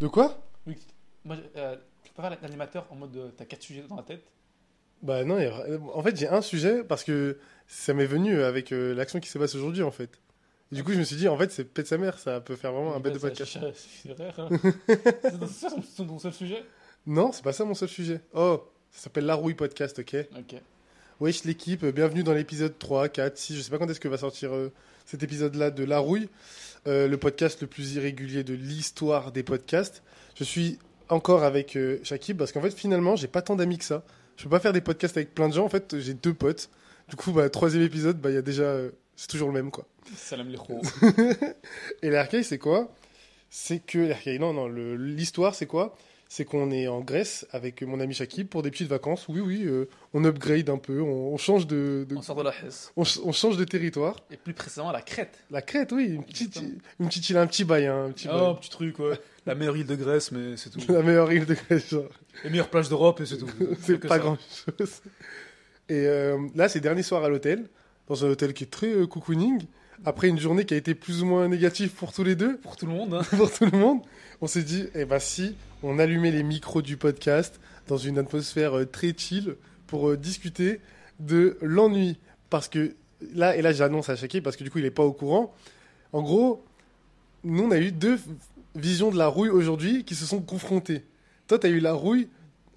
De quoi Oui. Moi, euh, tu peux faire l'animateur en mode euh, t'as quatre sujets dans la tête. Bah non, a- en fait j'ai un sujet parce que ça m'est venu avec euh, l'action qui se passe aujourd'hui en fait. Et du coup je me suis dit en fait c'est pète sa mère, ça peut faire vraiment un bête de podcast. ça, C'est vrai. hein. C'est ton- ton seul sujet Non, c'est pas ça mon seul sujet. Oh, ça s'appelle La Rouille Podcast, ok Ok. Wesh l'équipe, bienvenue dans l'épisode 3, 4, 6, je sais pas quand est-ce que va sortir euh, cet épisode-là de La Rouille, euh, le podcast le plus irrégulier de l'histoire des podcasts. Je suis encore avec euh, Shakib parce qu'en fait finalement j'ai pas tant d'amis que ça. Je peux pas faire des podcasts avec plein de gens, en fait j'ai deux potes. Du coup, bah, troisième épisode, bah, y a déjà... euh, c'est toujours le même quoi. Salam les. Et l'Arkei, c'est quoi? C'est que non, non, l'histoire, c'est quoi? C'est qu'on est en Grèce avec mon ami Shakib pour des petites vacances. Oui, oui, euh, on upgrade un peu, on, on change de, de- On sort de la Hesse. on, on change de territoire. Et plus précisément la Crète. La Crète, oui, une petite, Exactement. une petite île, un petit bail, hein, un petit Oh, bail. petit truc, ouais. La meilleure île de Grèce, mais c'est tout. La meilleure île de Grèce, genre. Les meilleures plages d'Europe, et c'est tout. c'est pas ça. grand chose. Et euh, là, c'est dernier soir à l'hôtel, dans un hôtel qui est très euh, cocooning. Après une journée qui a été plus ou moins négative pour tous les deux, Pour tout le monde. hein. pour tout le monde, on s'est dit, eh ben si, on allumait les micros du podcast dans une atmosphère euh, très chill pour euh, discuter de l'ennui. Parce que là, et là j'annonce à Shaki parce que du coup il est pas au courant. En gros, nous on a eu deux visions de la rouille aujourd'hui qui se sont confrontées. Toi, tu as eu la rouille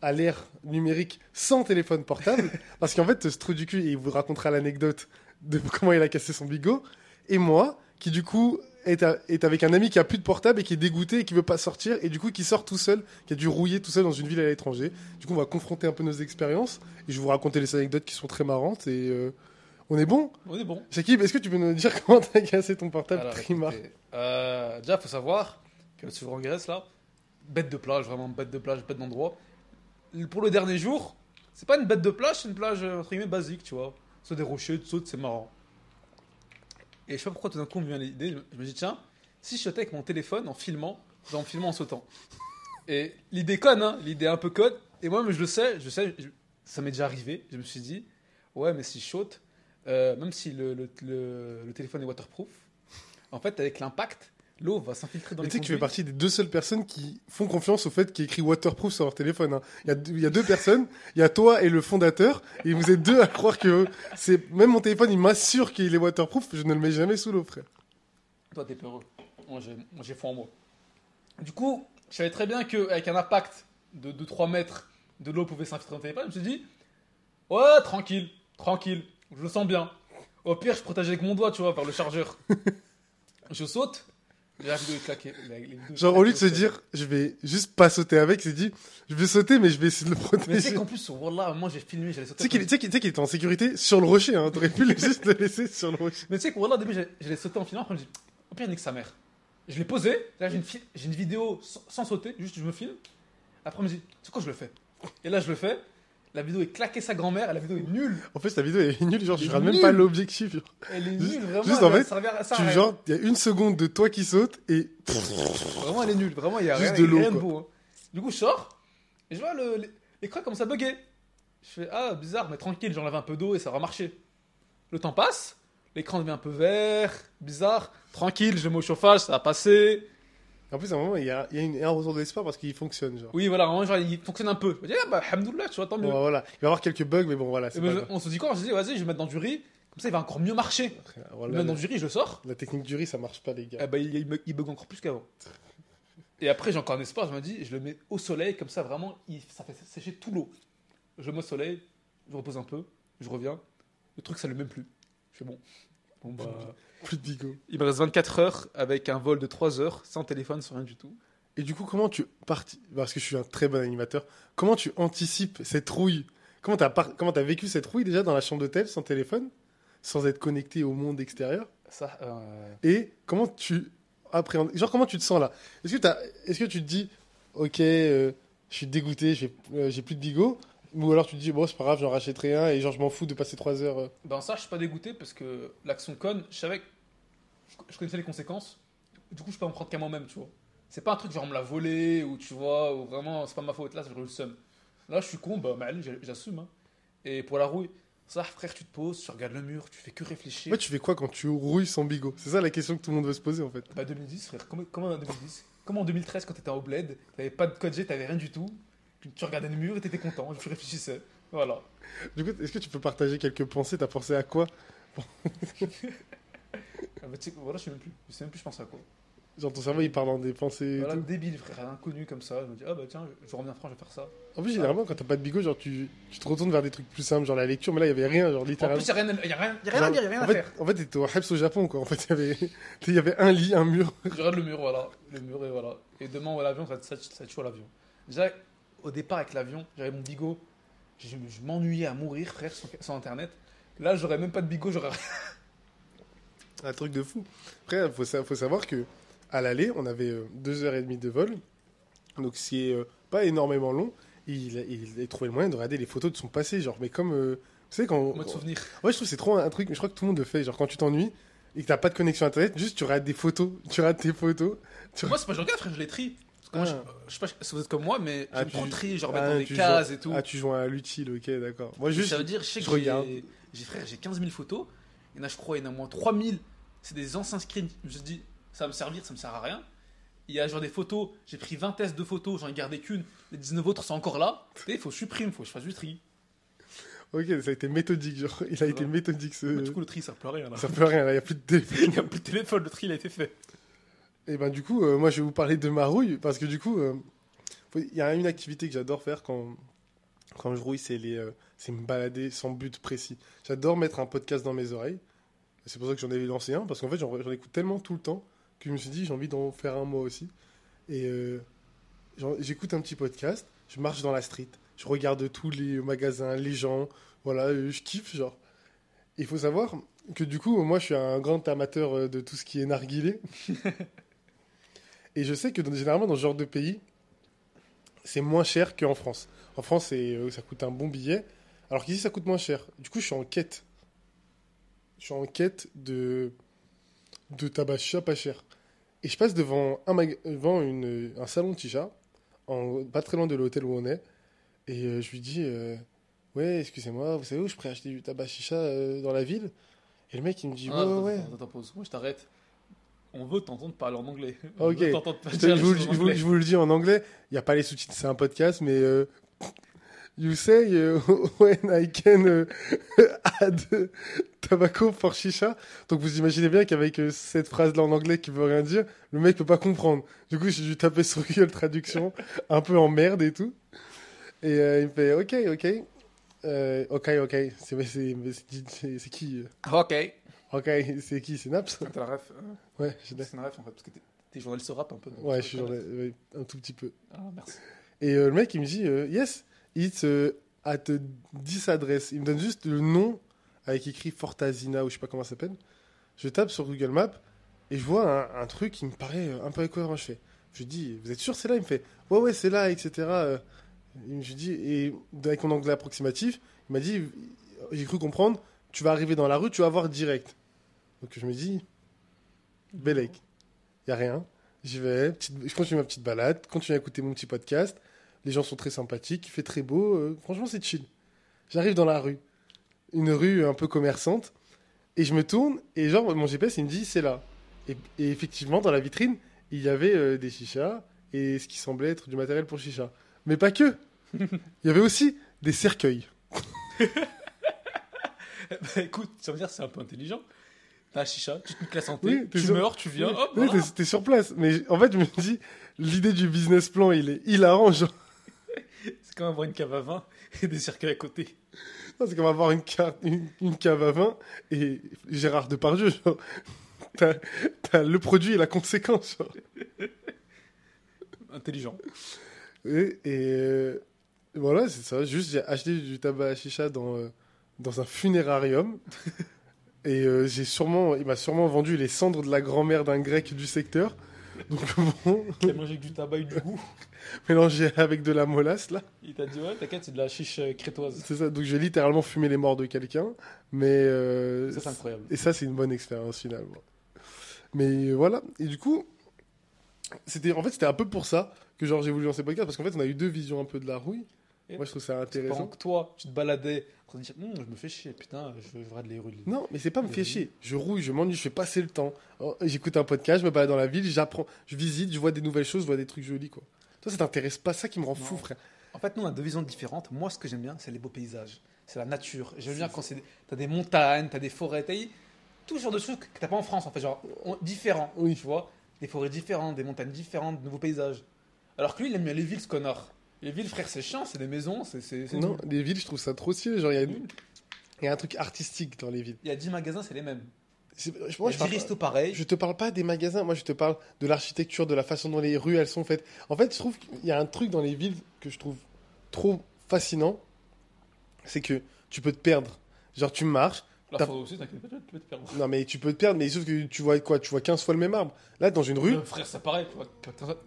à l'ère numérique sans téléphone portable, parce qu'en fait, ce trou du cul, et il vous racontera l'anecdote de comment il a cassé son bigot, et moi, qui du coup est, à- est avec un ami qui a plus de portable et qui est dégoûté et qui veut pas sortir, et du coup qui sort tout seul, qui a dû rouiller tout seul dans une ville à l'étranger. Du coup, on va confronter un peu nos expériences, et je vais vous raconter les anecdotes qui sont très marrantes, et euh, on est bon? On est bon. Shakib, est-ce que tu peux nous dire comment t'as cassé ton portable Alors, Prima écoutez, euh, déjà, faut savoir que séjour en Grèce, là, bête de plage, vraiment bête de plage, bête d'endroit. Pour le dernier jour, c'est pas une bête de plage, c'est une plage euh, entre guillemets basique, tu vois. Soit des rochers, tu sautes, c'est marrant. Et je sais pas pourquoi tout d'un coup me vient l'idée, je me dis tiens, si je sautais avec mon téléphone en filmant, en filmant en sautant. Et l'idée conne, hein, l'idée un peu conne. Et moi, mais je le sais, je sais, ça m'est déjà arrivé. Je me suis dit, ouais, mais si je saute, euh, même si le- le téléphone est waterproof, en fait, avec l'impact, l'eau va s'infiltrer dans Mais les tu sais que tu fais partie des deux seules personnes qui font confiance au fait qu'il y ait écrit waterproof sur leur téléphone. hein. Il, y a, deux- il y a deux personnes, il y a toi et le fondateur, et vous êtes deux à croire que c'est. Même mon téléphone, il m'assure qu'il est waterproof, je ne le mets jamais sous l'eau, frère. Toi, t'es peureux. Moi, j'ai, foi en moi. Du coup, je savais très bien qu'avec un impact de 2-3 mètres, de l'eau pouvait s'infiltrer dans le téléphone. Je me suis dit, ouais, tranquille, tranquille, je le sens bien. Au pire, je protège avec mon doigt, tu vois, par le chargeur. je saute, la vidéo est claquée. Genre, au lieu de se dire, je vais juste pas sauter avec, c'est dit, je vais sauter, mais je vais essayer de le Mais tu protéger. sais qu'en plus, Wallah, moi j'ai filmé, j'allais sauter. tu sais qu'il- sais qu'il était en sécurité sur le rocher, hein. T'aurais pu juste le laisser sur le rocher. Mais tu sais que Wallah, au début, j'allais- sauter en filmant, après je me dis, au pire, nique sa mère. Je l'ai posé, là j'ai une, une vidéo sans, sans sauter, juste je me filme. Après, je me dis, c'est quoi, je le fais? Et là, je le fais. La vidéo est claquée sa grand-mère, la vidéo est nulle. En fait, ta vidéo est nulle, genre, je même pas l'objectif. Elle est Juste- nulle, vraiment. juste, en fait, ça, Tu, genre, il y a une seconde de toi qui saute, et Vraiment, elle est nulle. Vraiment, il y a Juste rien, de l'eau, rien de beau. hein. Du coup, je sors, et je vois l'écran commence à bugger. Je fais, ah, bizarre, mais tranquille, j'enlève un peu d'eau et ça va marcher. Le temps passe, l'écran devient un peu vert, bizarre, tranquille, je mets au chauffage, ça va passer. En plus, à un moment, il y a, il y a une- un retour d'espoir parce qu'il fonctionne, genre. Oui, voilà, vraiment, genre, il fonctionne un peu. Je me dis, ah, bah, alhamdoulilah, tu vois, tant mieux. Bon, voilà. Il va y avoir quelques bugs, mais bon, voilà. C'est ben, pas je- grave. on se dit quoi? On se dit, vas-y, je vais mettre dans du riz, comme ça, il va encore mieux marcher. Voilà, le mets dans du riz, je le sors. La technique du riz, ça marche pas, les gars. Eh ben, il, il bug- il bug encore plus qu'avant. Et après, j'ai encore un espoir, je me dis, je le mets au soleil, comme ça, vraiment, il- ça fait sécher tout l'eau. Je le mets au soleil, je repose un peu, je reviens. Le truc, ça ne même plus. Je fais bon. Bon, bah. Plus de bigot. Il me reste 24 heures avec un vol de 3 heures, sans téléphone, sans rien du tout. Et du coup, comment tu parti Parce que je suis un très bon animateur. Comment tu anticipes cette rouille? Comment t'as par... comment t'as vécu cette rouille déjà dans la chambre d'hôtel sans téléphone, sans être connecté au monde extérieur? Ça, euh, Et comment tu appréhendes Genre comment tu te sens là? Est-ce que t'as Est-ce que tu te dis, ok, euh, je suis dégoûté, j'ai euh, j'ai plus de bigot Ou alors tu te dis, bon, c'est pas grave, j'en rachèterai un et genre je m'en fous de passer 3 heures. euh. Ben ça, je suis pas dégoûté parce que l'action conne, je savais que je connaissais les conséquences. Du coup, je peux en prendre qu'à moi-même, tu vois. C'est pas un truc genre on me l'a volé ou tu vois, ou vraiment c'est pas ma faute. Là, c'est le seum. Là, je suis con, bah, mal, j'assume. hein. Et pour la rouille, ça, frère, tu te poses, tu regardes le mur, tu fais que réfléchir. Ouais, tu fais quoi quand tu rouilles sans bigot? C'est ça la question que tout le monde veut se poser en fait. Bah 2010, frère, comment, comment en 2010 comme en 2013 quand t'étais au bled, t'avais pas de code G, t'avais rien du tout? Tu- regardais le mur et t'étais content, tu réfléchissais. Voilà. Du coup, est-ce que tu peux partager quelques pensées? T'as pensé à quoi? Ah bah, tu sais, voilà, je sais même plus. Je sais même plus je pense à quoi. Genre ton cerveau il parle en des pensées. Voilà, débile, frère, inconnu comme ça. Je me dis, ah bah tiens, je reviens en France, je vais faire ça. En plus, généralement, quand t'as pas de bigot, genre tu, tu te retournes vers des trucs plus simples, genre la lecture, mais là il y avait rien, genre En littéralement. plus, y a rien, à- y a rien, y a rien à dire, y a rien en à fait, faire. En fait, t'étais au Heps au Japon, quoi. En fait, il y avait, il y avait un lit, un mur. Je regarde le mur, voilà. Le mur, et voilà. Et demain, ouais, l'avion, ça, ça, ça tue à l'avion. Déjà, au départ, avec l'avion, j'avais mon bigot. Je, je m'ennuyais à mourir, frère, sans, sans internet. Là, j'aurais même pas de bigot, j'aurais Un truc de fou. Après, faut, faut savoir que à l'aller, on avait euh, deux heures et demie de vol, donc c'est euh, pas énormément long. Il, a- il a trouvé le moyen de regarder les photos de son passé, genre, mais comme, euh, vous savez, quand. en mode souvenir. Ouais, je trouve que c'est trop un, un truc, je crois que tout le monde le fait, genre quand tu t'ennuies et que t'as pas de connexion internet, juste tu regardes des photos, tu regardes tes photos. Tu Moi, c'est pas que je regarde, frère, je les trie. Moi, Ah. je, je sais pas si vous êtes comme moi, mais Ah, trop trier, genre Ah, dans des cases joues- et tout. Ah, tu joues à l'utile, ok, d'accord. Moi, juste. ça veut dire, je sais je que j'ai- frère, j'ai 15 000 photos. Il y en a, je crois, il y en a au moins 3000. C'est des anciens screens. Je me dit, ça va me servir, ça me sert à rien. Il y a genre des photos, j'ai pris 20 tests de photos, j'en ai gardé qu'une. Les 19 autres sont encore là. Tu sais, il faut que je supprime, il faut que je fasse du tri. Ok, ça a été méthodique, genre, il a été méthodique ce. Mais du coup, le tri, ça sert plus à rien là. Ça peut rien, là, il y a plus de téléphone. Il n'y a plus de téléphone, le tri, il a été fait. Et ben du coup, euh, moi je vais vous parler de ma rouille parce que du coup, euh, il y a une activité que j'adore faire quand quand je rouille, euh, c'est me balader sans but précis. J'adore mettre un podcast dans mes oreilles. C'est pour ça que j'en ai lancé un parce qu'en fait j'en écoute tellement tout le temps que je me suis dit j'ai envie d'en faire un moi aussi. Et j'écoute un petit podcast, je marche dans la street, je regarde tous les magasins, les gens, voilà, je kiffe genre. Il faut savoir que du coup, moi je suis un grand amateur de tout ce qui est narguilé. Et je sais que dans- généralement dans ce genre de pays, c'est moins cher qu'en France. En France, euh, ça coûte un bon billet, alors qu'ici ça coûte moins cher. Du coup, je suis en quête. Je suis en quête de, de tabac chicha pas cher. Et je passe devant un, devant une, un salon de chicha, en, pas très loin de l'hôtel où on est, et euh, je lui dis euh, Ouais, excusez-moi, vous savez où je pourrais acheter du tabac chicha euh, dans la ville? Et le mec il me dit Ah, Ouais, attends, ouais, ouais. attends, attends, pause. Moi, je t'arrête. On veut t'entendre parler en anglais. Ok. Veut Je, vous, choses je en vous- anglais. je vous le dis en anglais, il n'y a pas les sous-titres, c'est un podcast, mais euh, you say uh, when I can uh, add tobacco for shisha. Donc vous imaginez bien qu'avec euh, cette phrase-là en anglais qui veut rien dire, le mec peut pas comprendre. Du coup, j'ai dû taper sur Google Traduction, un peu en merde et tout. Et euh, il me fait OK, OK. Euh, ok, ok. C'est qui euh? Ok. Ok, c'est qui C'est Naps T'as la ref. euh, Ouais, je l'ai. C'est une ref en fait, parce que t'es- journaliste rap un peu. Ouais, je suis ouais, un tout petit peu. Ah, merci. Et euh, le mec, il me dit euh, Yes, it's at 10 adresses. Il me donne juste le nom avec écrit Fortazina ou je sais pas comment ça s'appelle. Je tape sur Google Maps et je vois un, un truc qui me paraît un peu incohérent. Je fais Je lui dis Vous êtes sûr c'est là? Il me fait Ouais, ouais, c'est là, etc. Et Je dis Et avec mon anglais approximatif, il m'a dit J'ai cru comprendre, tu vas arriver dans la rue, tu vas voir direct. Donc je me dis Bellec, il y a rien. J'y vais, je continue ma petite balade, continue à écouter mon petit podcast. Les gens sont très sympathiques, il fait très beau. euh, franchement, c'est chill. J'arrive dans la rue, une rue un peu commerçante, et je me tourne, et genre, mon GPS, il me dit, c'est là. Et, effectivement, dans la vitrine, il y avait euh, des chichas, et ce qui semblait être du matériel pour chicha. Mais pas que Il y avait aussi des cercueils. Bah écoute, ça veut dire c'est un peu intelligent. La chicha, tu te niques la santé, Oui, tu meurs, tu viens, Oui, hop, oui, voilà. t'es- t'es sur place. Mais en fait, je me dis, l'idée du business plan, il est hilarant. Genre, C'est comme avoir une cave à vin et des cercueils à côté. Non, c'est comme avoir une, carte, une, une cave à vin et Gérard Depardieu. Genre, t'as, t'as le produit et la conséquence. genre. Intelligent. Et, et, euh, voilà, c'est ça. Juste, j'ai acheté du tabac à chicha dans, euh, dans un funérarium. et euh, j'ai sûrement, il m'a sûrement vendu les cendres de la grand-mère d'un grec du secteur. Donc bon, Il a mangé du tabac et du goût. mélangé avec de la molasse là. Il t'a dit, ouais, t'inquiète, c'est de la chiche euh, crétoise. C'est ça. Donc je vais littéralement fumer les morts de quelqu'un. Mais euh, Ça, c'est incroyable. Et ça, c'est une bonne expérience finalement. Mais voilà. Et du coup, c'était en fait c'était un peu pour ça que genre j'ai voulu lancer le podcast parce qu'en fait on a eu deux visions un peu de la rouille. Moi, je trouve ça Pendant intéressant. que toi, tu te baladais, en train de dire, Hum, je me fais chier, putain, je veux voir de les rues. Non, mais c'est pas me faire chier. Je rouille, je m'ennuie, je fais passer le temps. Oh, J'écoute un podcast, je me balade dans la ville, j'apprends, je visite, je vois des nouvelles choses, je vois des trucs jolis, quoi. Toi, ça t'intéresse pas, ça qui me rend fou, frère. En fait, nous, on a deux visions différentes. Moi, ce que j'aime bien, c'est les beaux paysages. C'est la nature. J'aime bien quand t'as des montagnes, t'as des forêts, t'as tout genre de choses que t'as pas en France, en fait, genre on- différents. Oui. Tu vois, des forêts différentes, des montagnes différentes, de nouveaux paysages. Alors que lui, il aime bien les villes, ce connard. Les villes, frère, c'est chiant, c'est des maisons, c'est. c'est- c'est Non, nul. les villes, je trouve ça trop stylé. Genre, il y, a une- Nul. il y a un truc artistique dans les villes. Il y a 10 magasins, c'est les mêmes. C'est- je- Moi, Moi, il y je, a parle 10 pas- restos pareils. je te parle pas des magasins, moi, je te parle de l'architecture, de la façon dont les rues, elles sont faites. En fait, je trouve qu'il y a un truc dans les villes que je trouve trop fascinant. C'est que tu peux te perdre. Genre, tu marches, La t'as- forêt aussi, t'inquiète pas, tu peux te perdre. non, mais tu peux te perdre, mais sauf que tu vois quoi Tu vois 15 fois le même arbre. Là, dans une rue, Euh, frère, c'est pareil. Tu vois,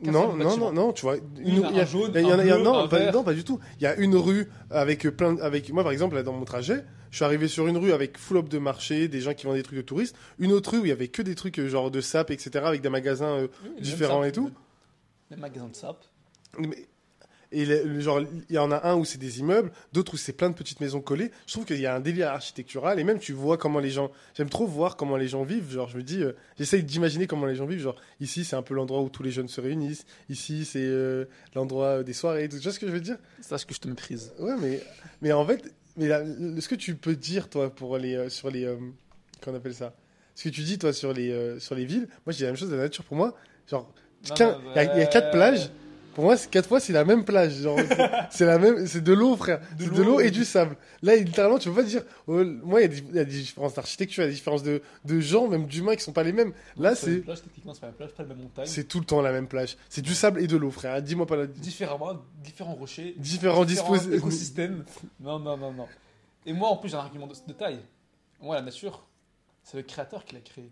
Non, non, non, non, tu vois. Il y a il y a- un jaune, il y y a- non, un pas, vert. non, pas du tout. Il y a une rue avec plein, de- avec moi par exemple là dans mon trajet, je suis arrivé sur une rue avec full up de marché, des gens qui vendent des trucs de touristes. Une autre rue où il y avait que des trucs euh, genre de sap, etc. avec des magasins. euh, Oui, différents et tout. Les magasins de sap. mais- et le- genre il y en a un où c'est des immeubles, d'autres où c'est plein de petites maisons collées. Je trouve qu'il y a un délire architectural et même tu vois comment les gens. J'aime trop voir comment les gens vivent. Genre je me dis, euh, j'essaye d'imaginer comment les gens vivent. Genre ici c'est un peu l'endroit où tous les jeunes se réunissent. Ici c'est euh, l'endroit des soirées. Tu vois ce que je veux dire? Sache que je te méprise. Ouais, mais, mais en fait, mais le- ce que tu peux dire, toi, pour les, euh, sur les. euh, qu'on appelle ça? Ce que tu dis, toi, sur les, euh, sur les villes, moi, je dis la même chose de la nature. Pour moi, genre, il y, a- il y a quatre euh, plages. Pour moi, c'est quatre fois, c'est la même plage. Genre, c'est- c'est la même, c'est de l'eau, frère. De C'est de l'eau, et oui. du sable. Là, littéralement, tu peux pas dire. oh, moi, il y, a des- il y a des différences d'architecture, il y a des différences de, de gens, même d'humains, qui sont pas les mêmes. Là, C'est une c'est, plage, techniquement, c'est pas une plage, pas la même montagne. c'est tout le temps la même plage. C'est du sable et de l'eau, frère. Dis-moi pas la. Différemment, différents rochers, Différents disposi- écosystèmes. Non, non, non, non. Et moi, en plus, j'ai un argument de, de taille. Moi, la nature, c'est le créateur qui l'a créé.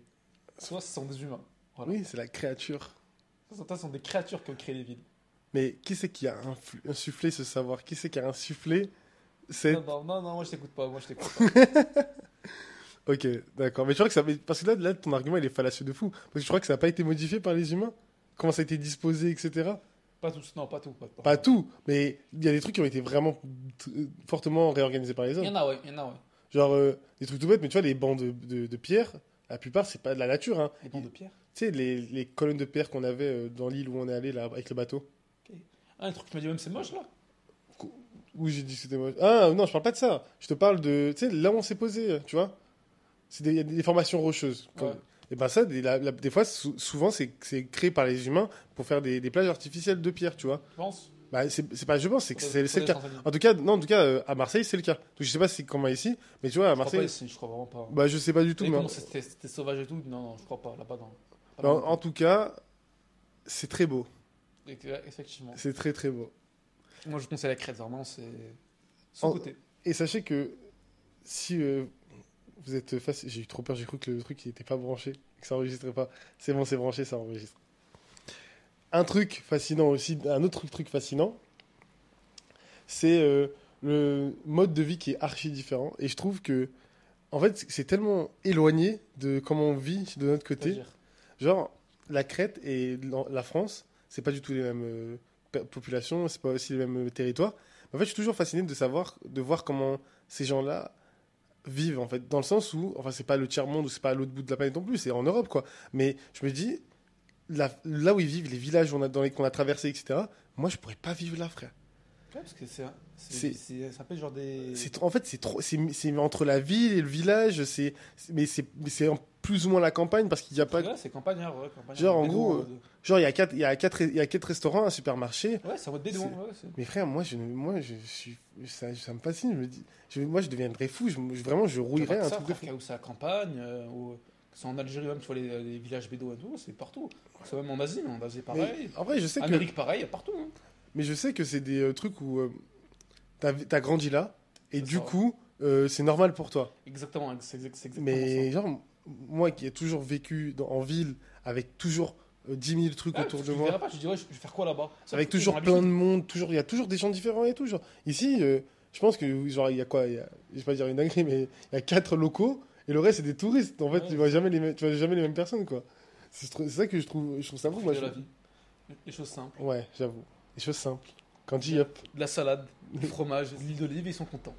Soit ce sont des humains. Voilà. Oui, c'est la créature. Soit ce sont des créatures qui ont créé les villes. Mais qui c'est qui a insufflé ce savoir? Qui c'est qui a insufflé cette... Non, non, non, non, moi je t'écoute pas. Moi je t'écoute pas. Ok, d'accord. Mais tu crois que ça... Parce que là, là, ton argument, il est fallacieux de fou. Parce que je crois que ça n'a pas été modifié par les humains? Comment ça a été disposé, etc. pas tous, non, pas tout. Pas, pas- Pas tout, mais il y a des trucs qui ont été vraiment t- fortement réorganisés par les Il y hommes. en a, ouais, il y en a, ouais. Genre, euh, des trucs tout bêtes, mais tu vois, les bancs de, de, de pierre, la plupart, c'est pas de la nature. Hein. Les bancs de pierre? Tu sais, les, les colonnes de pierre qu'on avait euh, dans l'île où on est allé, là, avec le bateau. Ah, le truc tu m'as dit même, c'est moche là. Où j'ai dit que c'était moche? Ah non, je parle pas de ça. Je te parle de. Tu sais, là où on s'est posé, tu vois? C'est des, il y a des formations rocheuses. Comme- Ouais. Et ben ça, des, la- la- des fois, sou- souvent, c'est créé par les humains pour faire des, des plages artificielles de pierre, tu vois. Tu penses? Bah, c'est pas, je pense, c'est que c'est le cas. En tout cas, non, en tout cas, euh, à Marseille, c'est le cas. Donc, je sais pas si c'est comment ici, mais tu vois, à Je crois pas Marseille, ici, je crois vraiment pas. bah, je sais pas du tout. Mais c'était sauvage et tout? Non, non, je crois pas. Non. En- là-bas. en tout cas, c'est très beau. Effectivement. C'est très très beau. Moi, je conseille la crête, vraiment, c'est. Son En- côté. Et sachez que si euh, vous êtes face, j'ai eu trop peur, j'ai cru que le truc n'était pas branché, que ça enregistrait pas. C'est bon, c'est branché, ça enregistre. Un truc fascinant aussi, un autre truc fascinant, c'est euh, le mode de vie qui est archi différent. Et je trouve que, en fait, c'est tellement éloigné de comment on vit de notre côté. Genre, la Crète et la France, c'est pas du tout les mêmes euh, populations, c'est pas aussi les mêmes euh, territoires. En fait, je suis toujours fasciné de savoir, de voir comment ces gens-là vivent, en fait, dans le sens où, enfin, c'est pas le tiers-monde ou c'est pas l'autre bout de la planète non plus, c'est en Europe, quoi. Mais je me dis, là, où ils vivent, les villages où on a, qu'on a traversés, etc., moi, je pourrais pas vivre là, frère. Ouais, parce que c'est. Peut être genre des. En fait, c'est entre la ville et le village, c'est, mais c'est, mais plus ou moins la campagne parce qu'il y a pas, Ouais, c'est campagnard, ouais. campagnard. Genre, en gros, ouais. genre, il y a quatre, il y a quatre, il y a quatre restaurants, un supermarché, Ouais, c'est en mode bédouin, Mais frère, moi, je, moi, je, suis, ça, ça me fascine. Je me dis, je- moi, je deviendrais fou. Je, vraiment, je rouillerais un que ça, truc frère, où c'est la campagne, euh, c'est en Algérie même, tu vois les, les villages bédouins c'est partout. C'est même en Asie, mais en Asie Mais, pareil. en vrai, je sais que, Amérique pareil, il y a partout. hein. Mais je sais que c'est des euh, trucs où euh, t'as, as grandi là et du ça. coup, euh, c'est normal pour toi. Exactement, c'est exact- exactement Mais ça. genre, moi qui ai toujours vécu dans- en ville avec toujours euh, 10 000 trucs Ouais, autour de moi, pas, tu te dis, ouais, je vais faire quoi là-bas? Avec toujours plein de monde, toujours, il y a toujours des gens différents et tout. Genre, ici, euh, je pense que genre il y a quoi y a, Je vais pas dire une dinguerie, mais il y a quatre locaux et le reste c'est des touristes. En fait, Ouais. tu vois jamais les, mêmes- tu vois jamais les mêmes personnes quoi. C'est ça que je trouve, je trouve ça fou. Moi, je- la vie. Les choses simples. Ouais, j'avoue. Des choses simples. Candy up. de la salade, du fromage, de l'huile d'olive, ils sont contents.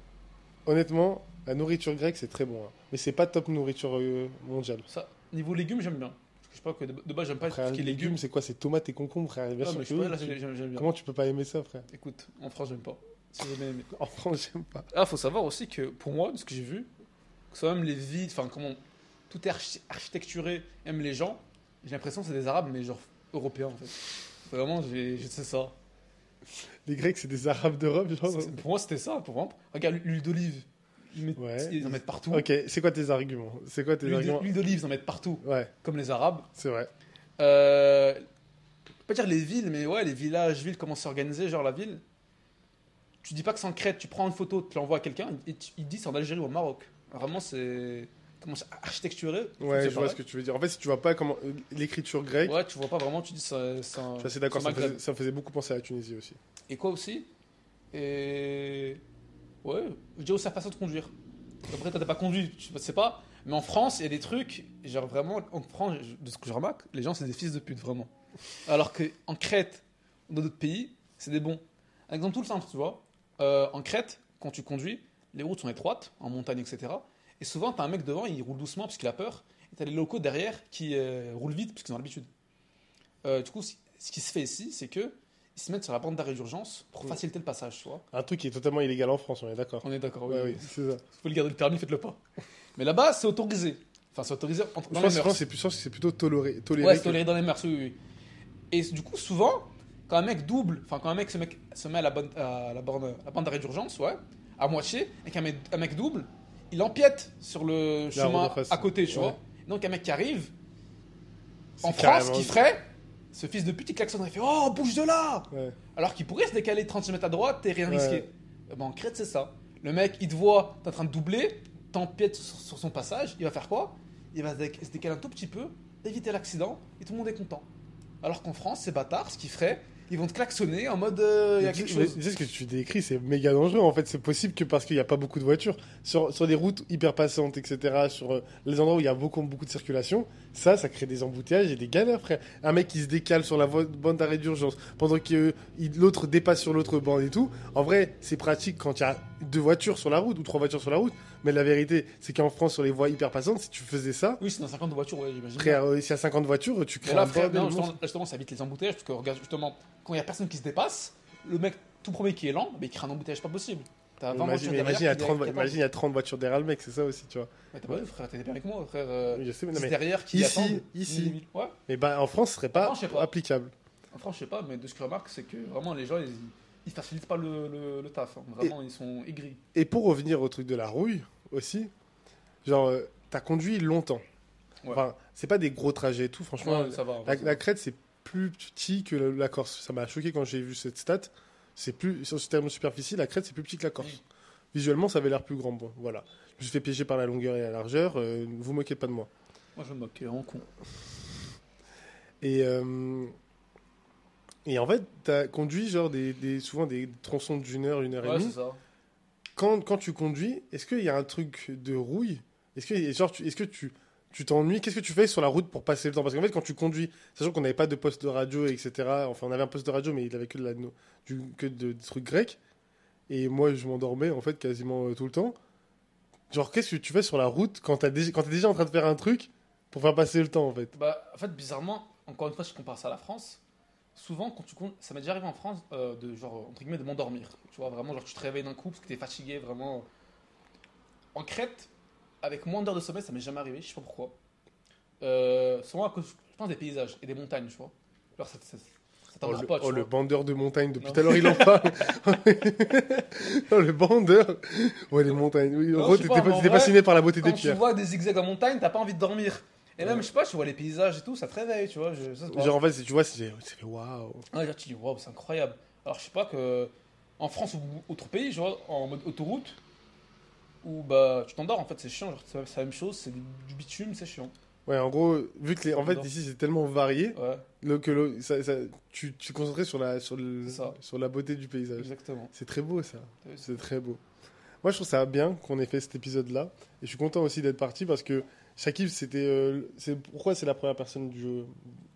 Honnêtement, la nourriture grecque, c'est très bon. hein. Mais c'est pas top nourriture euh, mondiale. Ça, niveau légumes, j'aime bien. Parce que je sais pas que de, de base, j'aime pas Frère, tout ce qui est légumes. c'est quoi? C'est tomates et concombres, frère? Bien Non, sûr mais je que sais pas, oui. là, j'aime j'aime- j'aime bien. Comment tu peux pas aimer ça, frère? Écoute, en France, j'aime pas. Si jamais aimé. En France, j'aime pas. Ah, faut savoir aussi que pour moi, de ce que j'ai vu, que soit même les villes, enfin, comment tout est archi- architecturé, même les gens, j'ai l'impression que c'est des Arabes, mais genre européens en fait. Vraiment, j'ai je sais ça. Les Grecs, c'est des Arabes d'Europe, genre. Pour moi, c'était ça. Pour moi, regarde l'huile d'olive. Ils, mettent- Ouais. ils en mettent partout. Ok, c'est quoi tes arguments? C'est quoi tes L'huile arguments? l'huile d'olive, ils en mettent partout, Ouais, comme les Arabes. c'est vrai. Euh, pas dire les villes, mais ouais, les villages, villes, comment c'est organisé, genre la ville. Tu dis pas que c'est en Crète, tu prends une photo, tu l'envoies à quelqu'un, et tu- il dit c'est en Algérie ou au Maroc. Vraiment, c'est. Comment c'est architecturé Ouais, je vois ce que tu veux dire. En fait, si tu vois pas comment l'écriture grecque, Ouais, tu vois pas vraiment, tu dis ça. c'est un- je suis assez d'accord, ça, ça faisait beaucoup penser à la Tunisie aussi. Et quoi aussi? Et. Ouais, je dis aussi la façon de conduire. Après, toi, t'as pas conduit, je sais pas. Mais en France, il y a des trucs, genre vraiment, en France, de ce que je remarque, les gens, c'est des fils de pute, vraiment. Alors qu'en Crète, dans d'autres pays, c'est des bons. Un exemple tout simple, tu vois. Euh, en Crète, quand tu conduis, les routes sont étroites, en montagne, etc. Et souvent, t'as un mec devant, il roule doucement parce qu'il a peur. Et t'as les locaux derrière qui euh, roulent vite parce qu'ils ont l'habitude. Euh, du coup, ce qui se fait ici, c'est que ils se mettent sur la bande d'arrêt d'urgence pour faciliter le passage, tu vois. Un truc qui est totalement illégal en France, on est d'accord. On est d'accord, oui. Ouais, oui. oui, c'est ça. Vous voulez garder le permis, faites-le pas. Mais là-bas, c'est autorisé. Enfin, c'est autorisé entre, dans les mœurs. c'est plus- c'est plutôt toléré. toléré Ouais, c'est toléré dans les mœurs, oui, oui. Et du coup, souvent, quand un mec double, enfin, quand un mec se met, se met à la, bonne, à la borne, la bande d'arrêt d'urgence, ouais, à moitié, et qu'un mec, un mec double, il empiète sur le chemin à côté, tu Ouais. vois. Donc, un mec qui arrive, c'est en France, qui ferait, ce fils de pute, il klaxonnerait, il fait Oh, bouge de là Ouais. Alors qu'il pourrait se décaler 30 cm à droite et rien Ouais. risquer. Eh ben, en Crète, c'est ça. Le mec, il te voit, t'es en train de doubler, t'empiètes sur, sur son passage, il va faire quoi? Il va se déc- se décaler un tout petit peu, éviter l'accident, et tout le monde est content. Alors qu'en France, ces bâtards, ce qu'ils feraient, ils vont te klaxonner en mode euh, il y a quelque chose. Tu sais ce que tu décris, c'est méga dangereux. En fait, c'est possible que parce qu'il n'y a pas beaucoup de voitures. Sur, sur des routes hyper passantes, etc., sur euh, les endroits où il y a beaucoup, beaucoup de circulation, ça, ça crée des embouteillages et des galères, frère. Un mec qui se décale sur la bande d'arrêt d'urgence pendant que euh, l'autre dépasse sur l'autre bande et tout. En vrai, c'est pratique quand il y a deux voitures sur la route ou trois voitures sur la route. Mais la vérité, c'est qu'en France, sur les voies hyper passantes, si tu faisais ça, Oui, c'est dans 50 voitures, ouais, j'imagine. frère, euh, s'il y a 50 voitures, tu crées là, frère, non, justement, justement, ça évite les embouteillages, parce que regarde, justement, quand il y a personne qui se dépasse, le mec tout premier qui est lent, mais il crée un embouteillage pas possible. T'as 20 Imagine, imagine, il y a qui- 30, qui attendent. imagine, il y a 30 voitures derrière le mec, c'est ça aussi, tu vois. Mais t'as pas vu, frère, t'es bien avec moi, frère. euh, je sais, mais non, c'est mais- derrière qui Ici, attendent. ici. Ouais. Mais bah, en France, ce serait pas, France, applicable. En France, je sais pas, mais de ce que je remarque, c'est que vraiment les gens, ils, ils facilitent pas le, le, le taf. hein. Vraiment, ils sont aigris. Et pour revenir au truc de la rouille aussi, genre, euh, t'as conduit longtemps. Ouais. Enfin, c'est pas des gros trajets et tout, franchement. Ouais, ça va. la, la Crète, c'est plus petit que la, Corse. Ça m'a choqué quand j'ai vu cette stat. C'est plus, sur ce terme de superficie, la Crète, c'est plus petit que la Corse. Mm. Visuellement, ça avait l'air plus grand. Bon, voilà. Je me suis fait piéger par la longueur et la largeur. euh, vous moquez pas de moi. Moi, je me moque, en con. Et, euh, et en fait, t'as conduit genre des, des- souvent des tronçons d'une heure, une heure et Ouais, demie. c'est ça. Quand, tu conduis, est-ce qu'il y a un truc de rouille? Est-ce que, genre, tu, est-ce que tu tu t'ennuies? Qu'est-ce que tu fais sur la route pour passer le temps? Parce qu'en fait, quand tu conduis, sachant qu'on n'avait pas de poste de radio, etc., enfin, on avait un poste de radio, mais il avait que, de du, que de, trucs grecs. Et moi, je m'endormais, en fait, quasiment euh, tout le temps. Genre, qu'est-ce que tu fais sur la route quand t'as déjà, t'es déjà en train de faire un truc pour faire passer le temps, en fait? Bah, en fait, bizarrement, encore une fois, je compare ça à la France, souvent, quand tu comptes, ça m'est déjà arrivé en France, euh, de genre, entre guillemets, de m'endormir. Tu vois, vraiment, genre, tu te réveilles d'un coup parce que t'es fatigué, vraiment. En Crète, avec moins d'heures de sommeil, ça m'est jamais arrivé, je sais pas pourquoi. Euh, souvent à cause, je pense, des paysages et des montagnes, tu vois. Alors, ça, ça, ça Oh, le, pas, tu oh, vois. le bandeur de montagne, depuis tout à l'heure, il en parle. oh, le bandeur Ouais, les montagnes. Oui, en gros, je sais t'étais pas, pas, mais en t'étais vrai, fasciné par la beauté Quand des tu pierres. vois des zigzags en montagne, t'as pas envie de dormir. Et même, je sais pas, tu vois les paysages et tout, ça te réveille, tu vois. Je, ça, c'est pas- Genre, en fait, c'est- tu vois, c'est c'est fait waouh. Ouais, là, tu dis, waouh, c'est incroyable. Alors, je sais pas que en France ou autre pays, tu vois, en mode autoroute, où bah, tu t'endors, en fait, c'est chiant. Genre, c'est c'est la même chose, c'est du, du bitume, c'est chiant. Ouais, en gros, vu que les, en fait, J'adore. ici, c'est tellement varié Ouais, le- que le- ça, ça- tu, tu te concentrais sur la, sur, le, C'est ça. sur la beauté du paysage. exactement. C'est très beau, ça. C'est très beau. Moi, je trouve ça bien qu'on ait fait cet épisode-là. Et je suis content aussi d'être parti parce que Shakib, c'était. euh, c'est pourquoi c'est la première personne du,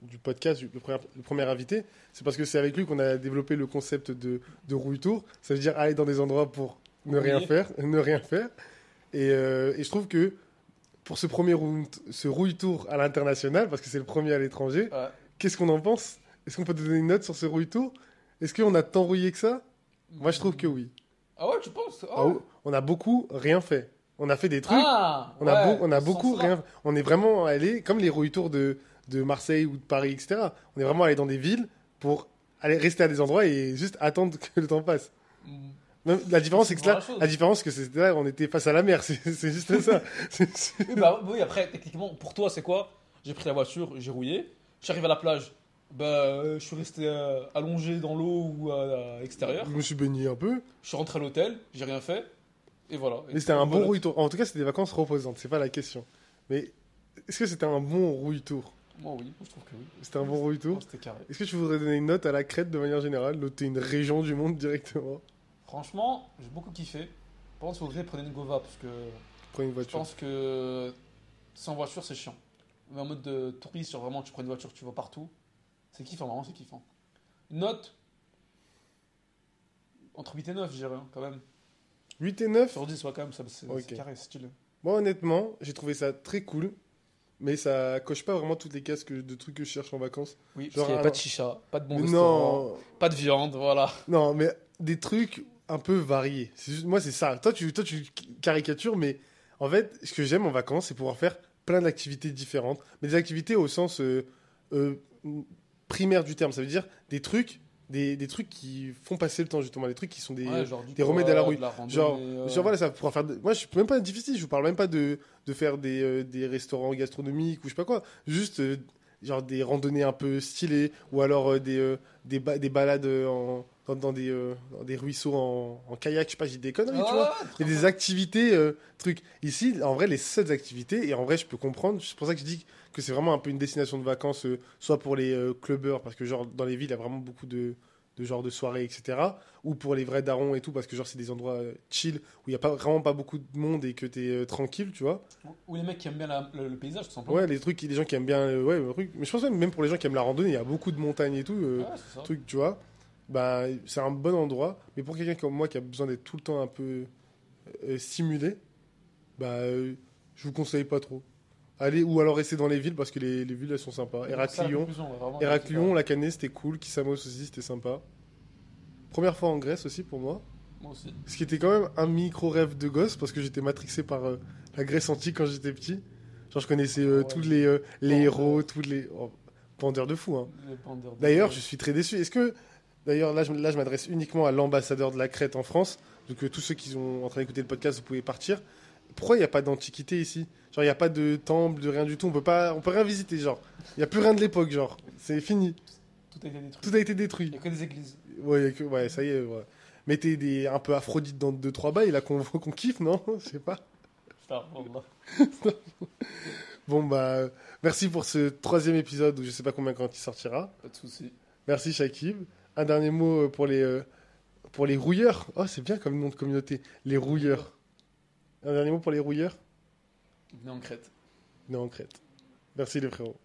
du podcast, du- le, premier, le premier invité? C'est parce que c'est avec lui qu'on a développé le concept de, de rouille tour. Ça veut dire aller dans des endroits pour ne rien faire, ne rien faire. Et, euh, et je trouve que pour ce premier ce rouille tour à l'international, parce que c'est le premier à l'étranger, Ouais. qu'est-ce qu'on en pense? Est-ce qu'on peut donner une note sur ce rouille tour? Est-ce qu'on a tant rouillé que ça? Moi, je trouve que oui. Ah ouais, tu penses? Ah Ah, on a beaucoup rien fait. On a fait des trucs. Ah, On a, ouais, on a beaucoup rien. On est vraiment allé, comme les rouilles tours de, de Marseille ou de Paris, etc. On est vraiment allé dans des villes pour aller rester à des endroits et juste attendre que le temps passe. Mm. Même- la différence, C'est que là, la différence, que c'était là, on était face à la mer. C'est juste ça. Oui, bah, oui, après, techniquement, pour toi, c'est quoi? J'ai pris la voiture, j'ai rouillé, j'arrive à la plage, bah, euh, je suis resté euh, allongé dans l'eau ou à, à l'extérieur, Je me suis baigné un peu, je suis rentré à l'hôtel, j'ai rien fait, et voilà. Et mais c'était un bon voilà. rouille tour. En tout cas, c'était des vacances reposantes. C'est pas la question. Mais est-ce que c'était un bon rouille tour Moi, oui, je trouve que oui. C'était un bon rouille tour C'était carré. Est-ce que tu voudrais donner une note à la Crète de manière générale, noter une région du monde directement? Franchement, j'ai beaucoup kiffé. Contre, si vous voulez, prenez une Gova, parce que Prenez une je voiture. pense que sans voiture, c'est chiant. Mais en mode de touriste, vraiment, tu prends une voiture, tu vas partout. C'est kiffant, vraiment, c'est kiffant. Une note? Entre 8 et 9, je dirais, hein, quand même. 8 et 9 Sur 10, ouais, quand même, ça, c'est carré, stylé. Moi, honnêtement, j'ai trouvé ça très cool, mais ça coche pas vraiment toutes les cases que- de trucs que je cherche en vacances. Oui, Genre, parce qu'il n'y alors- pas de chicha, pas de bon Mais restaurant, non, pas de viande, voilà. non, mais des trucs un peu variés. Juste- moi, c'est ça. Toi, tu, toi, tu caricatures, mais en fait, ce que j'aime en vacances, c'est pouvoir faire plein d'activités différentes, mais des activités au sens euh, euh, primaire du terme. Ça veut dire des trucs, des, des trucs qui font passer le temps justement, des trucs qui sont des, Ouais, genre du des remèdes à la de randonnée, Genre, euh, genre voilà, ça pourra faire. de- Moi, je suis même pas difficile. Je vous parle même pas de, de faire des, euh, des restaurants gastronomiques ou je sais pas quoi. Juste euh, genre des randonnées un peu stylées ou alors euh, des, des, ba- des balades en, dans, dans des, dans des ruisseaux en, en kayak. Je sais pas, j'ai des conneries, tu vois. Ah, Il y a des activités, trucs. Ici, en vrai, les seules activités, et en vrai, je peux comprendre, c'est pour ça que je dis que c'est vraiment un peu une destination de vacances, euh, soit pour les euh, clubbers, parce que genre dans les villes, il y a vraiment beaucoup de, de genres de soirées, etc. Ou pour les vrais darons et tout, parce que genre c'est des endroits euh, chill, où il n'y a pas, vraiment pas beaucoup de monde et que tu es tranquille, tu vois. Ou les mecs qui aiment bien la- le, le paysage, tout simplement. Ouais, les trucs, les gens qui aiment bien, euh, ouais, le truc. Mais je pense même, même pour les gens qui aiment la randonnée, il y a beaucoup de montagnes et tout. euh, truc, tu vois. Bah, c'est un bon endroit. Mais pour quelqu'un comme moi qui a besoin d'être tout le temps un peu euh, stimulé, bah, euh, je vous conseille pas trop. Allez, ou alors restez dans les villes parce que les, les villes elles sont sympas. Héraclion, Héraclion, la Canée c'était cool. Kissamos aussi c'était sympa. Première fois en Grèce aussi pour moi. Moi aussi. Ce qui était quand même un micro rêve de gosse parce que j'étais matrixé par euh, la Grèce antique quand j'étais petit. Genre je connaissais euh, Ouais. tous les, euh, les héros, tous les. Oh, de fou, hein. D'ailleurs, je suis très déçu. Est-ce que, d'ailleurs, là, je, là, je m'adresse uniquement à l'ambassadeur de la Crète en France. Donc, tous ceux qui sont en train d'écouter le podcast, vous pouvez partir. Pourquoi il n'y a pas d'antiquité ici? Genre, il n'y a pas de temple, de rien du tout. On peut pas, on peut rien visiter, genre. Il n'y a plus rien de l'époque, genre. C'est fini. Tout a été détruit. Tout a été Il n'y a que des églises. Ouais, que- ça y est. Ouais. Mettez des, un peu Aphrodite dans deux trois bails là qu'on qu'on kiffe, non? Je sais pas. Wallah. Bon bah, merci pour ce troisième épisode où je sais pas combien quand il sortira. Pas de soucis. Merci Shakib. Un dernier mot pour les, euh, pour les rouilleurs. Oh, c'est bien comme nom de communauté. Les rouilleurs. Un dernier mot pour les rouilleurs? Venez en Crète. Non, en Crète. Merci les frérots.